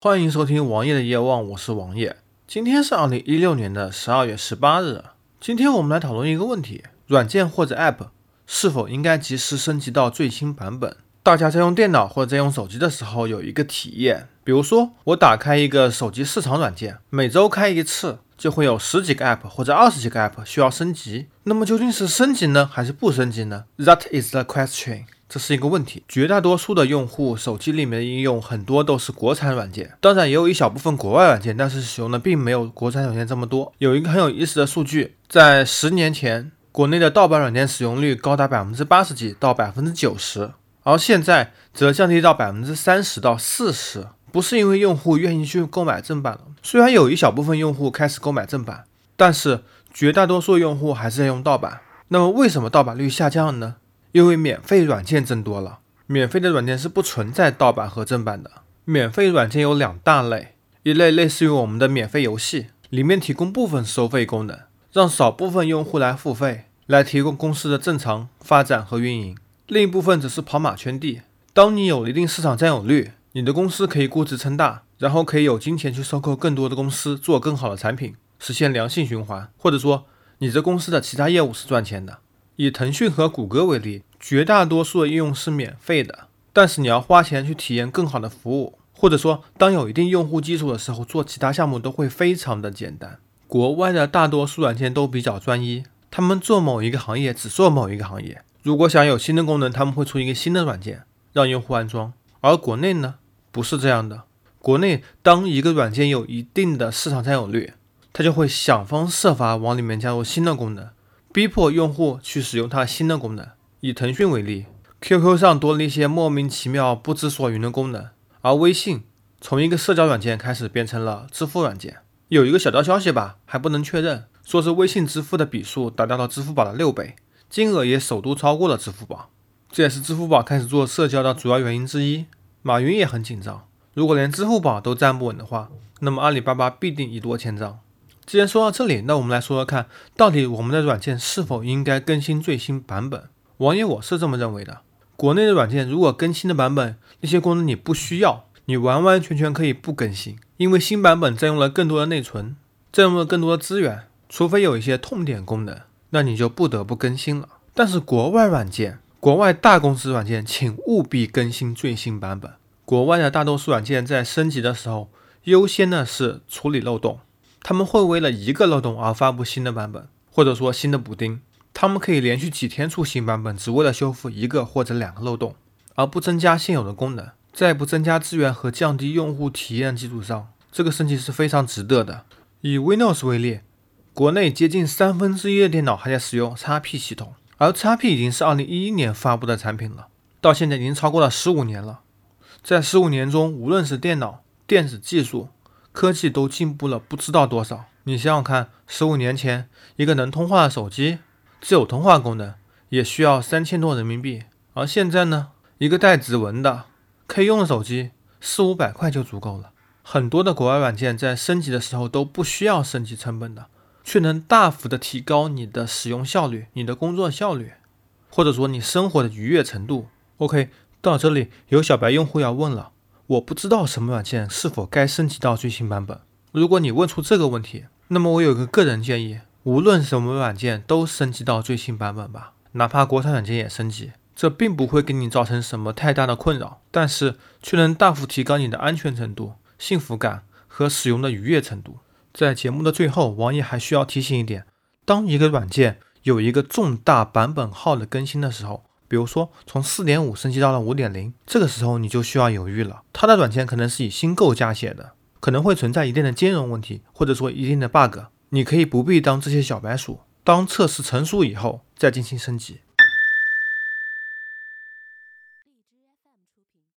欢迎收听王爷的夜望，我是王爷。今天是二零一六年的十二月十八日。今天我们来讨论一个问题：软件或者 App 是否应该及时升级到最新版本？大家在用电脑或者在用手机的时候有一个体验，比如说我打开一个手机市场软件，每周开一次，就会有十几个 App 或者二十几个 App 需要升级。那么究竟是升级呢，还是不升级呢？That is the question。这是一个问题。绝大多数的用户手机里面的应用很多都是国产软件，当然也有一小部分国外软件，但是使用的并没有国产软件这么多。有一个很有意思的数据，在十年前，国内的盗版软件使用率高达百分之八十几到百分之九十，而现在则降低到百分之三十到四十。不是因为用户愿意去购买正版了，虽然有一小部分用户开始购买正版，但是绝大多数用户还是在用盗版。那么为什么盗版率下降了呢？因为免费软件增多了，免费的软件是不存在盗版和正版的。免费软件有两大类，一类类似于我们的免费游戏，里面提供部分收费功能，让少部分用户来付费，来提供公司的正常发展和运营；另一部分则是跑马圈地。当你有一定市场占有率，你的公司可以估值撑大，然后可以有金钱去收购更多的公司，做更好的产品，实现良性循环。或者说，你这公司的其他业务是赚钱的。以腾讯和谷歌为例，绝大多数的应用是免费的，但是你要花钱去体验更好的服务，或者说当有一定用户基础的时候，做其他项目都会非常的简单。国外的大多数软件都比较专一，他们做某一个行业只做某一个行业。如果想有新的功能，他们会出一个新的软件让用户安装。而国内呢，不是这样的。国内当一个软件有一定的市场占有率，它就会想方设法往里面加入新的功能。逼迫用户去使用它新的功能。以腾讯为例，QQ 上多了一些莫名其妙、不知所云的功能，而微信从一个社交软件开始变成了支付软件。有一个小道消息吧，还不能确认，说是微信支付的笔数达到了支付宝的六倍，金额也首度超过了支付宝。这也是支付宝开始做社交的主要原因之一。马云也很紧张，如果连支付宝都站不稳的话，那么阿里巴巴必定一落千丈。既然说到这里，那我们来说说看，到底我们的软件是否应该更新最新版本？王爷我是这么认为的：国内的软件如果更新的版本那些功能你不需要，你完完全全可以不更新，因为新版本占用了更多的内存，占用了更多的资源，除非有一些痛点功能，那你就不得不更新了。但是国外软件，国外大公司软件，请务必更新最新版本。国外的大多数软件在升级的时候，优先的是处理漏洞。他们会为了一个漏洞而发布新的版本，或者说新的补丁。他们可以连续几天出新版本，只为了修复一个或者两个漏洞，而不增加现有的功能。在不增加资源和降低用户体验基础上，这个升级是非常值得的。以 Windows 为例，国内接近三分之一的电脑还在使用 XP 系统，而 XP 已经是2011年发布的产品了，到现在已经超过了十五年了。在十五年中，无论是电脑、电子技术，科技都进步了不知道多少。你想想看，十五年前一个能通话的手机，只有通话功能，也需要三千多人民币。而现在呢，一个带指纹的可以用的手机，四五百块就足够了。很多的国外软件在升级的时候都不需要升级成本的，却能大幅的提高你的使用效率、你的工作效率，或者说你生活的愉悦程度。OK，到这里有小白用户要问了。我不知道什么软件是否该升级到最新版本。如果你问出这个问题，那么我有个个人建议：无论什么软件都升级到最新版本吧，哪怕国产软件也升级。这并不会给你造成什么太大的困扰，但是却能大幅提高你的安全程度、幸福感和使用的愉悦程度。在节目的最后，王爷还需要提醒一点：当一个软件有一个重大版本号的更新的时候，比如说，从四点五升级到了五点零，这个时候你就需要犹豫了。它的软件可能是以新构架写的，可能会存在一定的兼容问题，或者说一定的 bug。你可以不必当这些小白鼠，当测试成熟以后再进行升级。